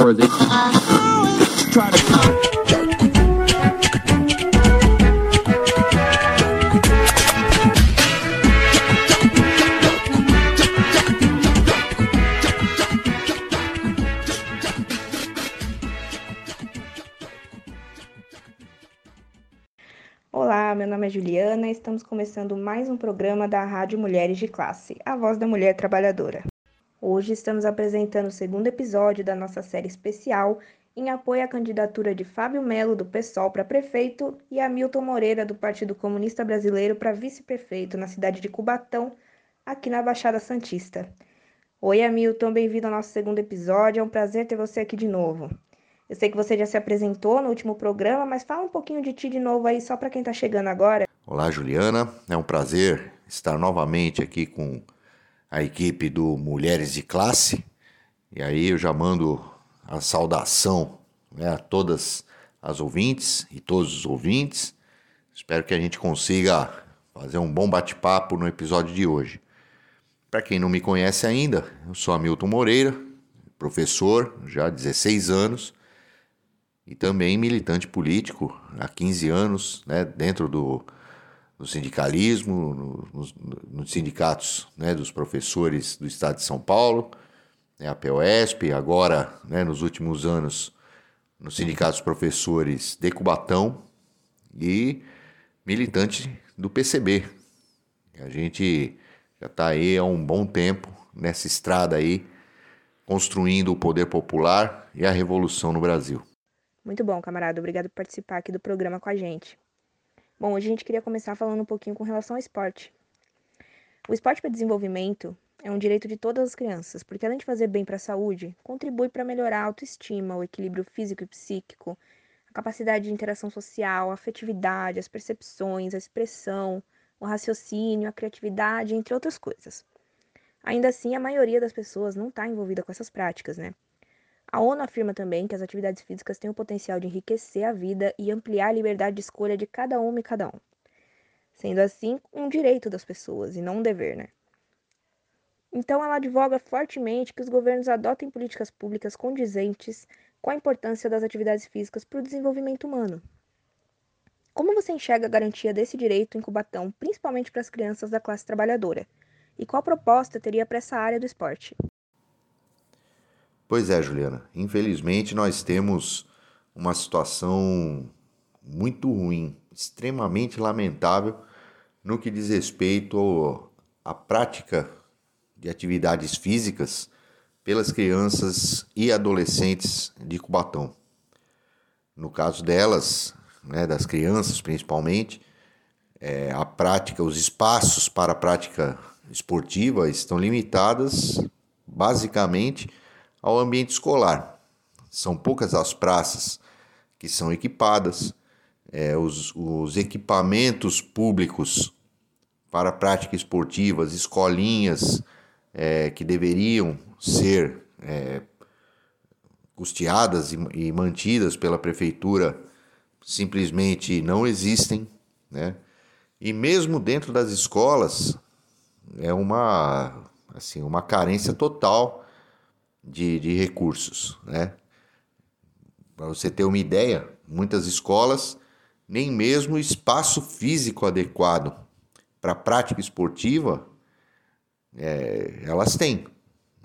to. Olá, meu nome é Juliana e estamos começando mais um programa da Rádio Mulheres de Classe, a voz da mulher trabalhadora. Hoje estamos apresentando o segundo episódio da nossa série especial em apoio à candidatura de Fábio Melo, do PSOL, para prefeito e Hamilton Moreira, do Partido Comunista Brasileiro, para vice-prefeito na cidade de Cubatão, aqui na Baixada Santista. Oi, Hamilton, bem-vindo ao nosso segundo episódio, é um prazer ter você aqui de novo. Eu sei que você já se apresentou no último programa, mas fala um pouquinho de ti de novo aí, só para quem está chegando agora. Olá, Juliana. É um prazer estar novamente aqui com a equipe do Mulheres de Classe. E aí eu já mando a saudação né, a todas as ouvintes e todos os ouvintes. Espero que a gente consiga fazer um bom bate-papo no episódio de hoje. Para quem não me conhece ainda, eu sou Hamilton Moreira, professor já há 16 anos e também militante político há 15 anos, né, dentro do, do sindicalismo, no, nos, nos sindicatos né, dos professores do Estado de São Paulo, né, a POSP, agora, né, nos últimos anos, no Sindicato dos Professores de Cubatão e militante do PCB. A gente já está aí há um bom tempo nessa estrada aí, construindo o poder popular e a revolução no Brasil. Muito bom, camarada. Obrigado por participar aqui do programa com a gente. Bom, hoje a gente queria começar falando um pouquinho com relação ao esporte. O esporte para desenvolvimento é um direito de todas as crianças, porque além de fazer bem para a saúde, contribui para melhorar a autoestima, o equilíbrio físico e psíquico, a capacidade de interação social, a afetividade, as percepções, a expressão, o raciocínio, a criatividade, entre outras coisas. Ainda assim, a maioria das pessoas não está envolvida com essas práticas, né? A ONU afirma também que as atividades físicas têm o potencial de enriquecer a vida e ampliar a liberdade de escolha de cada uma e cada um. Sendo assim, um direito das pessoas e não um dever, né? Então, ela advoga fortemente que os governos adotem políticas públicas condizentes com a importância das atividades físicas para o desenvolvimento humano. Como você enxerga a garantia desse direito em Cubatão, principalmente para as crianças da classe trabalhadora? E qual proposta teria para essa área do esporte? Pois é, Juliana. Infelizmente, nós temos uma situação muito ruim, extremamente lamentável no que diz respeito à prática de atividades físicas pelas crianças e adolescentes de Cubatão. No caso delas, né, das crianças principalmente, é, a prática, os espaços para a prática esportiva estão limitadas basicamente ao ambiente escolar. São poucas as praças que são equipadas, é, os, os, equipamentos públicos para prática esportiva, as escolinhas é, que deveriam ser é, custeadas e, e, mantidas pela prefeitura simplesmente não existem, né? E mesmo dentro das escolas é uma assim uma carência total de, de recursos, né? Para você ter uma ideia, muitas escolas nem mesmo espaço físico adequado para prática esportiva é, elas têm,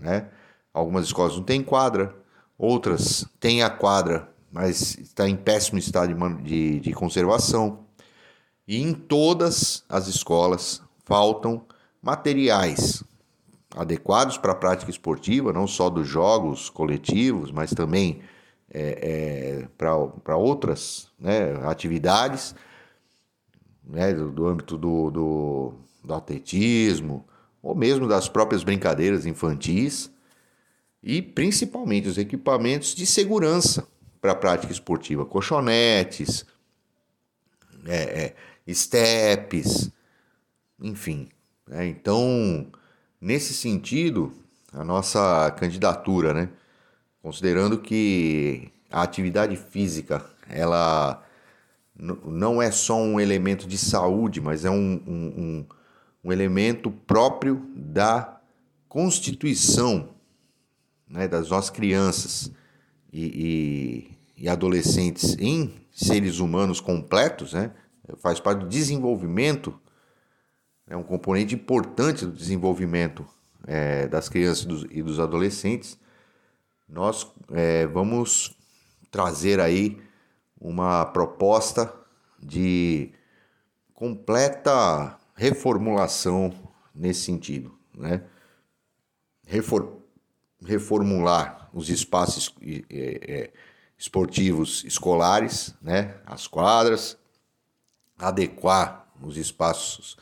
né? Algumas escolas não têm quadra, outras têm a quadra, mas está em péssimo estado de, de, de conservação. E em todas as escolas faltam materiais adequados para a prática esportiva, não só dos jogos coletivos, mas também é, é, para outras né, atividades né, do, do âmbito do, do, do atletismo, ou mesmo das próprias brincadeiras infantis, e principalmente os equipamentos de segurança para a prática esportiva, colchonetes, é, é, steps, enfim. Né? Então, Nesse sentido, a nossa candidatura, né? Considerando que a atividade física, ela não é só um elemento de saúde, mas é um, um, um, um elemento próprio da constituição né, das nossas crianças e, e, e adolescentes em seres humanos completos, né? faz parte do desenvolvimento, é um componente importante do desenvolvimento é, das crianças e dos, e dos adolescentes. Nós é, vamos trazer aí uma proposta de completa reformulação nesse sentido, né? Refor reformular os espaços é, esportivos escolares, né? As quadras, adequar os espaços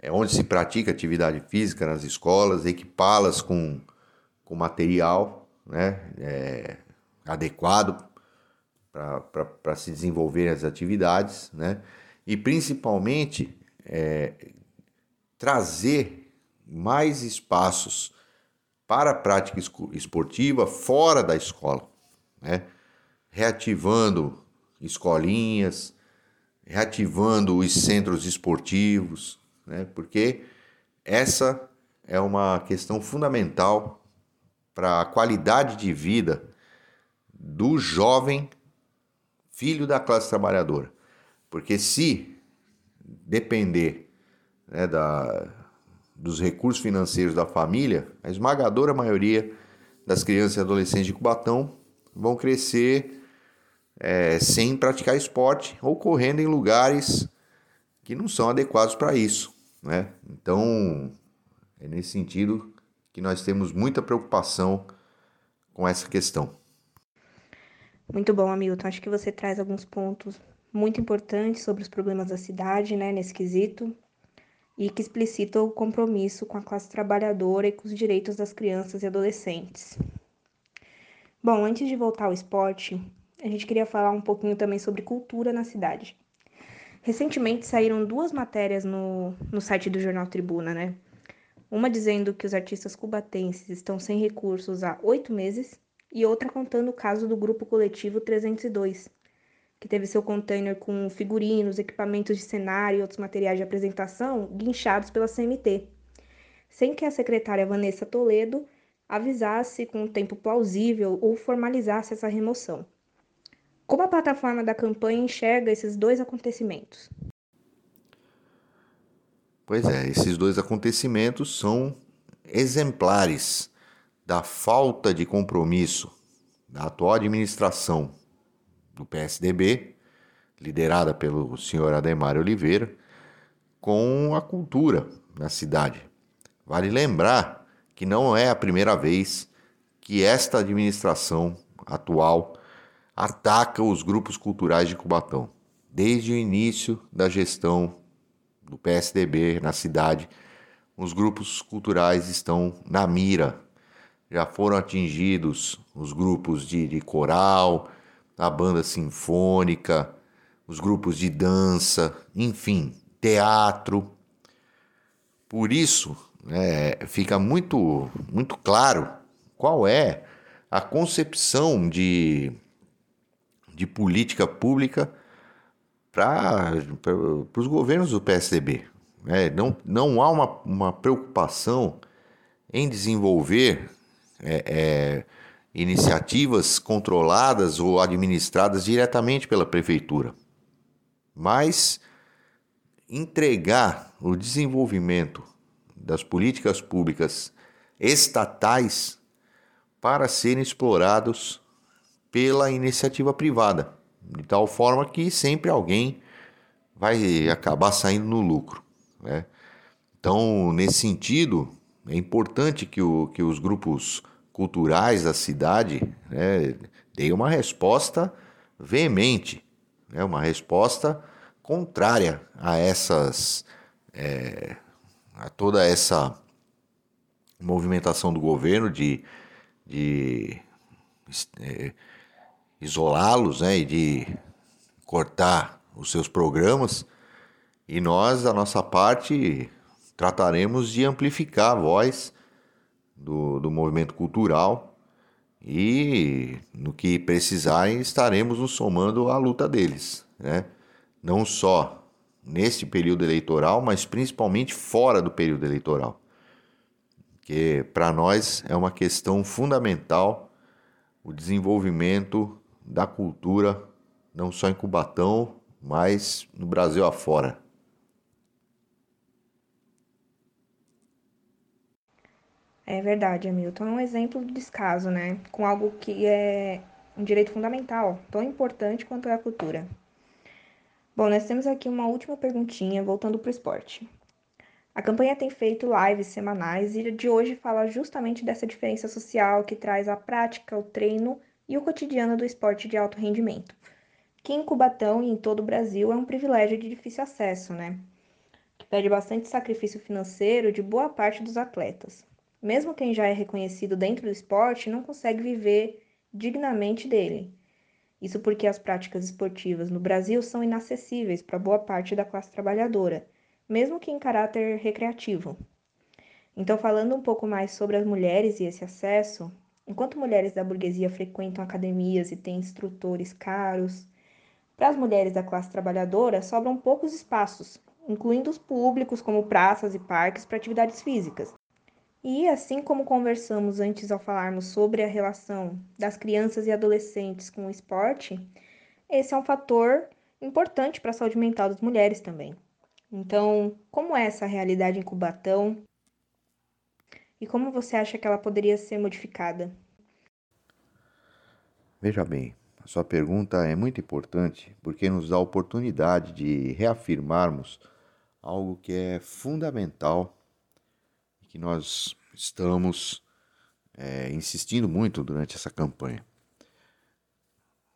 é, onde se pratica atividade física nas escolas, equipá-las com, com material né? É, adequado para se desenvolver as atividades, né? E principalmente é, trazer mais espaços para a prática esportiva fora da escola, né? reativando escolinhas, reativando os centros esportivos, né? porque essa é uma questão fundamental para a qualidade de vida do jovem filho da classe trabalhadora. Porque se depender né, da, dos recursos financeiros da família, a esmagadora maioria das crianças e adolescentes de Cubatão vão crescer é, sem praticar esporte ou correndo em lugares que não são adequados para isso. Né? Então, é nesse sentido que nós temos muita preocupação com essa questão. Muito bom, Hamilton. Acho que você traz alguns pontos muito importantes sobre os problemas da cidade, né, nesse quesito, e que explicita o compromisso com a classe trabalhadora e com os direitos das crianças e adolescentes. Bom, antes de voltar ao esporte, a gente queria falar um pouquinho também sobre cultura na cidade. Recentemente saíram duas matérias no, no site do Jornal Tribuna, né? Uma dizendo que os artistas cubatenses estão sem recursos há oito meses e outra contando o caso do grupo coletivo 302, que teve seu container com figurinos, equipamentos de cenário e outros materiais de apresentação guinchados pela CMT, sem que a secretária Vanessa Toledo avisasse com um tempo plausível ou formalizasse essa remoção. Como a plataforma da campanha enxerga esses dois acontecimentos? Pois é, esses dois acontecimentos são exemplares da falta de compromisso da atual administração do PSDB, liderada pelo senhor Ademar Oliveira, com a cultura na cidade. Vale lembrar que não é a primeira vez que esta administração atual ataca os grupos culturais de Cubatão. Desde o início da gestão do PSDB na cidade, os grupos culturais estão na mira já foram atingidos os grupos de, de coral, a banda sinfônica, os grupos de dança, enfim, teatro. Por isso, é, fica muito, muito claro qual é a concepção de, de política pública para os governos do PSDB. É, não, não há uma, uma preocupação em desenvolver é, é, iniciativas controladas ou administradas diretamente pela prefeitura, mas entregar o desenvolvimento das políticas públicas estatais para serem explorados pela iniciativa privada, de tal forma que sempre alguém vai acabar saindo no lucro. Né? Então, nesse sentido, é importante que, o, que os grupos culturais da cidade né, deem uma resposta veemente, né, uma resposta contrária a essas. É, a toda essa movimentação do governo de, de é, isolá-los né, e de cortar os seus programas. E nós, da nossa parte, trataremos de amplificar a voz do, do movimento cultural e no que precisarem estaremos nos somando à luta deles, né? Não só neste período eleitoral, mas principalmente fora do período eleitoral. Que para nós é uma questão fundamental o desenvolvimento da cultura, não só em Cubatão, mas no Brasil afora. É verdade, Hamilton. É um exemplo de descaso, né? Com algo que é um direito fundamental, tão importante quanto é a cultura. Bom, nós temos aqui uma última perguntinha, voltando para o esporte. A campanha tem feito lives semanais e de hoje fala justamente dessa diferença social que traz a prática, o treino e o cotidiano do esporte de alto rendimento, que em Cubatão e em todo o Brasil é um privilégio de difícil acesso, né? Que pede bastante sacrifício financeiro de boa parte dos atletas. Mesmo quem já é reconhecido dentro do esporte não consegue viver dignamente dele. Isso porque as práticas esportivas no Brasil são inacessíveis para boa parte da classe trabalhadora, mesmo que em caráter recreativo. Então, falando um pouco mais sobre as mulheres e esse acesso, enquanto mulheres da burguesia frequentam academias e têm instrutores caros, para as mulheres da classe trabalhadora sobram poucos espaços, incluindo os públicos como praças e parques para atividades físicas. E assim como conversamos antes ao falarmos sobre a relação das crianças e adolescentes com o esporte, esse é um fator importante para a saúde mental das mulheres também. Então, como é essa realidade em Cubatão? E como você acha que ela poderia ser modificada? Veja bem, a sua pergunta é muito importante porque nos dá a oportunidade de reafirmarmos algo que é fundamental que nós estamos é, insistindo muito durante essa campanha.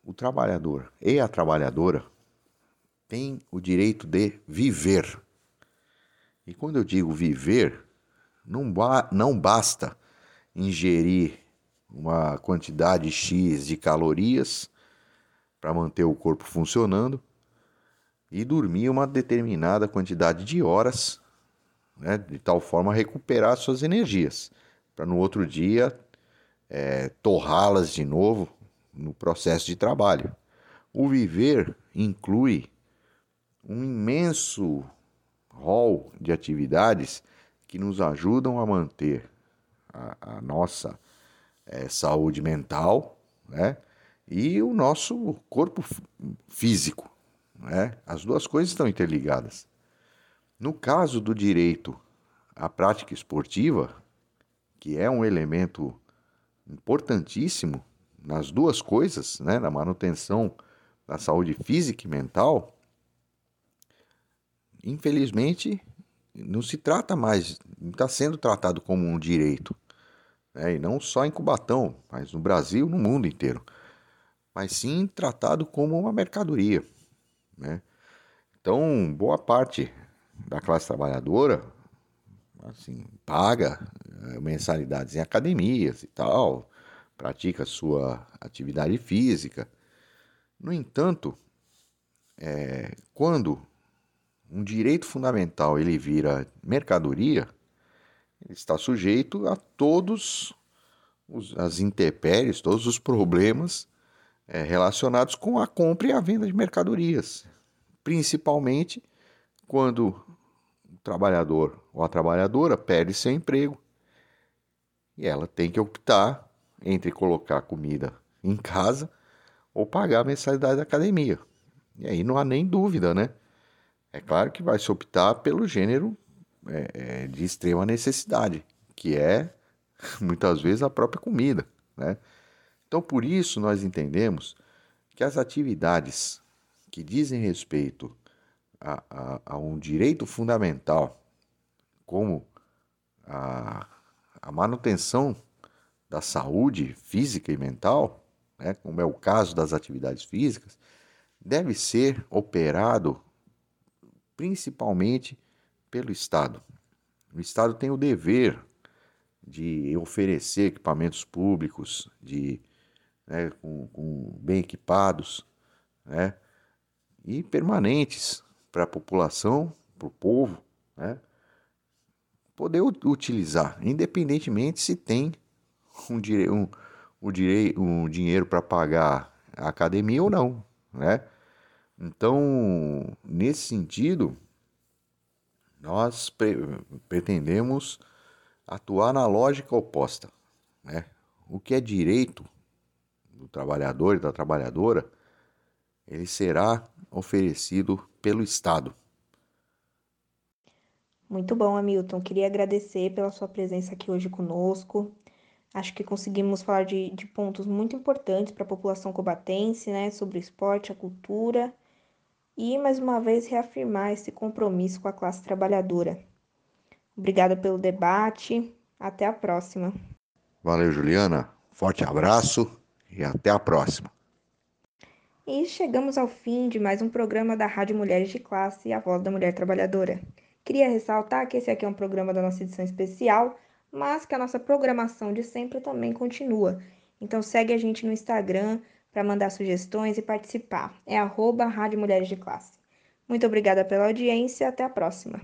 O trabalhador e a trabalhadora têm o direito de viver. E quando eu digo viver, não, ba não basta ingerir uma quantidade X de calorias para manter o corpo funcionando e dormir uma determinada quantidade de horas né, de tal forma recuperar suas energias, para no outro dia é, torrá-las de novo no processo de trabalho. O viver inclui um imenso rol de atividades que nos ajudam a manter a, a nossa é, saúde mental né, e o nosso corpo físico. Né? As duas coisas estão interligadas. No caso do direito à prática esportiva, que é um elemento importantíssimo nas duas coisas, né, na manutenção da saúde física e mental, infelizmente não se trata mais, está sendo tratado como um direito, né, e não só em Cubatão, mas no Brasil, no mundo inteiro, mas sim tratado como uma mercadoria, né? Então, boa parte da classe trabalhadora, assim, paga eh, mensalidades em academias e tal, pratica sua atividade física. No entanto, é, quando um direito fundamental ele vira mercadoria, ele está sujeito a todos os, as intempéries, todos os problemas é, relacionados com a compra e a venda de mercadorias, principalmente quando o trabalhador ou a trabalhadora perde seu emprego e ela tem que optar entre colocar comida em casa ou pagar a mensalidade da academia. E aí não há nem dúvida, né? É claro que vai se optar pelo gênero é, é, de extrema necessidade, que é muitas vezes a própria comida, né? Então por isso nós entendemos que as atividades que dizem respeito a, a, a um direito fundamental, como a, a manutenção da saúde física e mental, né, como é o caso das atividades físicas, deve ser operado principalmente pelo Estado. O Estado tem o dever de oferecer equipamentos públicos, de né, com, com bem equipados, né, e permanentes para a população, para o povo, né? poder utilizar, independentemente se tem um, um, um, um dinheiro para pagar a academia ou não, né? Então, nesse sentido, nós pre pretendemos atuar na lógica oposta, né? O que é direito do trabalhador e da trabalhadora, ele será oferecido pelo Estado. Muito bom, Hamilton. Queria agradecer pela sua presença aqui hoje conosco. Acho que conseguimos falar de, de pontos muito importantes para a população cobatense, né, sobre o esporte, a cultura e, mais uma vez, reafirmar esse compromisso com a classe trabalhadora. Obrigada pelo debate. Até a próxima. Valeu, Juliana. Forte abraço e até a próxima. E chegamos ao fim de mais um programa da Rádio Mulheres de Classe, a voz da mulher trabalhadora. Queria ressaltar que esse aqui é um programa da nossa edição especial, mas que a nossa programação de sempre também continua. Então segue a gente no Instagram para mandar sugestões e participar. É arroba Rádio Mulheres de Classe. Muito obrigada pela audiência, até a próxima.